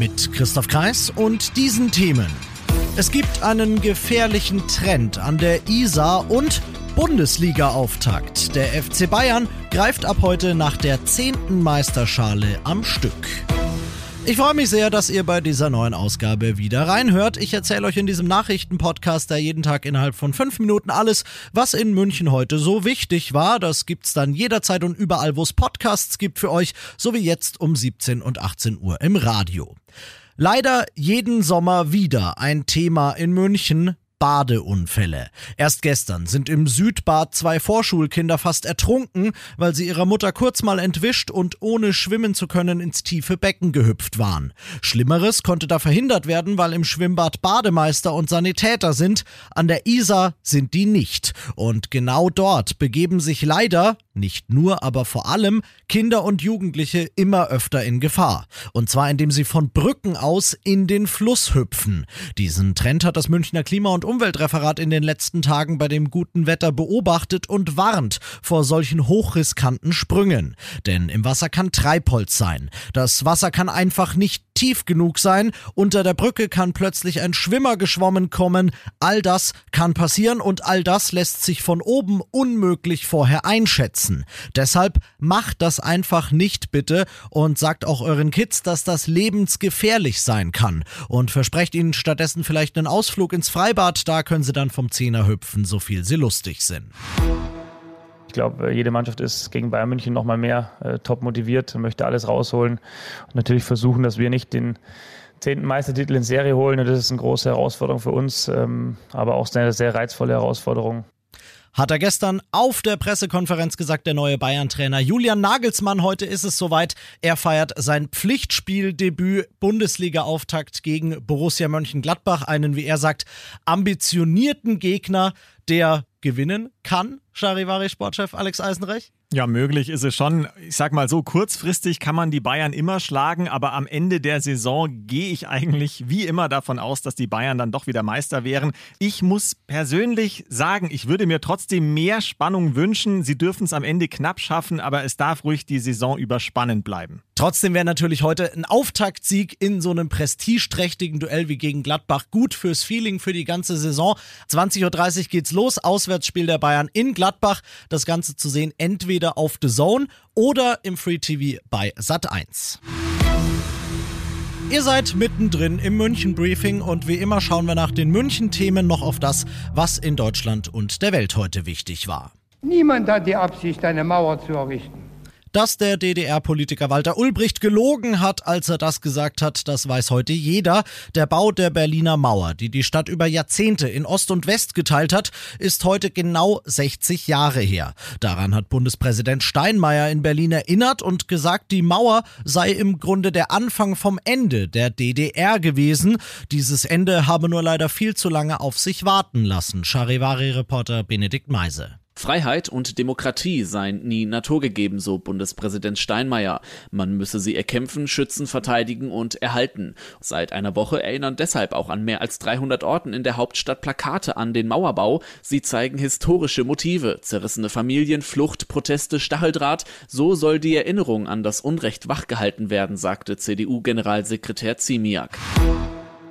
Mit Christoph Kreis und diesen Themen. Es gibt einen gefährlichen Trend an der Isar und Bundesliga-Auftakt. Der FC Bayern greift ab heute nach der zehnten Meisterschale am Stück. Ich freue mich sehr, dass ihr bei dieser neuen Ausgabe wieder reinhört. Ich erzähle euch in diesem Nachrichtenpodcast da jeden Tag innerhalb von fünf Minuten alles, was in München heute so wichtig war. Das gibt's dann jederzeit und überall, wo es Podcasts gibt für euch, so wie jetzt um 17 und 18 Uhr im Radio. Leider jeden Sommer wieder ein Thema in München, Badeunfälle. Erst gestern sind im Südbad zwei Vorschulkinder fast ertrunken, weil sie ihrer Mutter kurz mal entwischt und ohne schwimmen zu können ins tiefe Becken gehüpft waren. Schlimmeres konnte da verhindert werden, weil im Schwimmbad Bademeister und Sanitäter sind. An der Isar sind die nicht. Und genau dort begeben sich leider, nicht nur, aber vor allem, Kinder und Jugendliche immer öfter in Gefahr. Und zwar indem sie von Brücken aus in den Fluss hüpfen. Diesen Trend hat das Münchner Klima- und Umweltreferat in den letzten Tagen bei dem guten Wetter beobachtet und warnt vor solchen hochriskanten Sprüngen. Denn im Wasser kann Treibholz sein. Das Wasser kann einfach nicht tief genug sein. Unter der Brücke kann plötzlich ein Schwimmer geschwommen kommen. All das kann passieren und all das lässt sich von oben unmöglich vorher einschätzen. Deshalb macht das einfach nicht bitte und sagt auch euren Kids, dass das lebensgefährlich sein kann und versprecht ihnen stattdessen vielleicht einen Ausflug ins Freibad da können sie dann vom Zehner hüpfen, so viel sie lustig sind. Ich glaube, äh, jede Mannschaft ist gegen Bayern München nochmal mehr äh, top motiviert, möchte alles rausholen und natürlich versuchen, dass wir nicht den zehnten Meistertitel in Serie holen. Das ist eine große Herausforderung für uns, ähm, aber auch eine sehr reizvolle Herausforderung hat er gestern auf der Pressekonferenz gesagt, der neue Bayern-Trainer Julian Nagelsmann. Heute ist es soweit. Er feiert sein Pflichtspieldebüt Bundesliga-Auftakt gegen Borussia Mönchengladbach, einen, wie er sagt, ambitionierten Gegner, der gewinnen kann. Charivari-Sportchef Alex Eisenreich? Ja, möglich ist es schon. Ich sag mal so, kurzfristig kann man die Bayern immer schlagen, aber am Ende der Saison gehe ich eigentlich wie immer davon aus, dass die Bayern dann doch wieder Meister wären. Ich muss persönlich sagen, ich würde mir trotzdem mehr Spannung wünschen. Sie dürfen es am Ende knapp schaffen, aber es darf ruhig die Saison überspannend bleiben. Trotzdem wäre natürlich heute ein Auftaktsieg in so einem prestigeträchtigen Duell wie gegen Gladbach gut fürs Feeling für die ganze Saison. 20.30 Uhr geht's los, Auswärtsspiel der Bayern in Gladbach. Das Ganze zu sehen entweder entweder auf The Zone oder im Free TV bei Sat1. Ihr seid mittendrin im München Briefing und wie immer schauen wir nach den München Themen noch auf das, was in Deutschland und der Welt heute wichtig war. Niemand hat die Absicht, eine Mauer zu errichten. Dass der DDR-Politiker Walter Ulbricht gelogen hat, als er das gesagt hat, das weiß heute jeder. Der Bau der Berliner Mauer, die die Stadt über Jahrzehnte in Ost und West geteilt hat, ist heute genau 60 Jahre her. Daran hat Bundespräsident Steinmeier in Berlin erinnert und gesagt, die Mauer sei im Grunde der Anfang vom Ende der DDR gewesen. Dieses Ende habe nur leider viel zu lange auf sich warten lassen. Charivari-Reporter Benedikt Meise. Freiheit und Demokratie seien nie naturgegeben, so Bundespräsident Steinmeier. Man müsse sie erkämpfen, schützen, verteidigen und erhalten. Seit einer Woche erinnern deshalb auch an mehr als 300 Orten in der Hauptstadt Plakate an den Mauerbau. Sie zeigen historische Motive, zerrissene Familien, Flucht, Proteste, Stacheldraht. So soll die Erinnerung an das Unrecht wachgehalten werden, sagte CDU-Generalsekretär Ziemiak.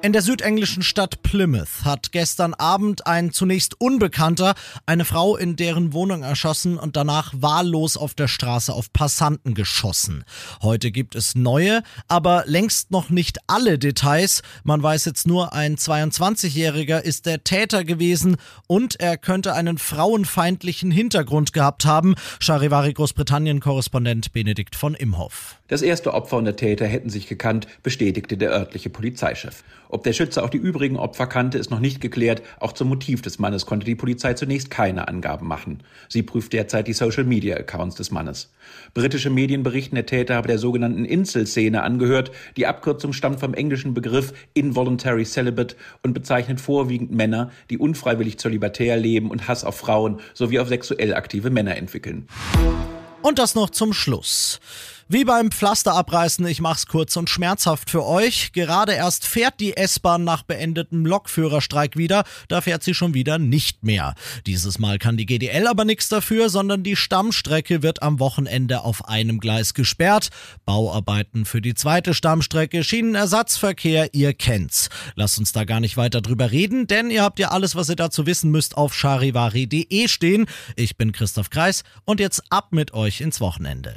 In der südenglischen Stadt Plymouth hat gestern Abend ein zunächst Unbekannter eine Frau in deren Wohnung erschossen und danach wahllos auf der Straße auf Passanten geschossen. Heute gibt es neue, aber längst noch nicht alle Details. Man weiß jetzt nur, ein 22-Jähriger ist der Täter gewesen und er könnte einen frauenfeindlichen Hintergrund gehabt haben. Charivari Großbritannien-Korrespondent Benedikt von Imhoff. Das erste Opfer und der Täter hätten sich gekannt, bestätigte der örtliche Polizeichef. Ob der Schütze auch die übrigen Opfer kannte, ist noch nicht geklärt. Auch zum Motiv des Mannes konnte die Polizei zunächst keine Angaben machen. Sie prüft derzeit die Social-Media-Accounts des Mannes. Britische Medien berichten, der Täter habe der sogenannten Insel-Szene angehört. Die Abkürzung stammt vom englischen Begriff Involuntary Celibate und bezeichnet vorwiegend Männer, die unfreiwillig zölibatär leben und Hass auf Frauen sowie auf sexuell aktive Männer entwickeln. Und das noch zum Schluss. Wie beim Pflasterabreißen, ich mach's kurz und schmerzhaft für euch. Gerade erst fährt die S-Bahn nach beendetem Lokführerstreik wieder, da fährt sie schon wieder nicht mehr. Dieses Mal kann die GDL aber nichts dafür, sondern die Stammstrecke wird am Wochenende auf einem Gleis gesperrt. Bauarbeiten für die zweite Stammstrecke, Schienenersatzverkehr, ihr kennt's. Lasst uns da gar nicht weiter drüber reden, denn ihr habt ja alles, was ihr dazu wissen müsst, auf charivari.de stehen. Ich bin Christoph Kreis und jetzt ab mit euch ins Wochenende.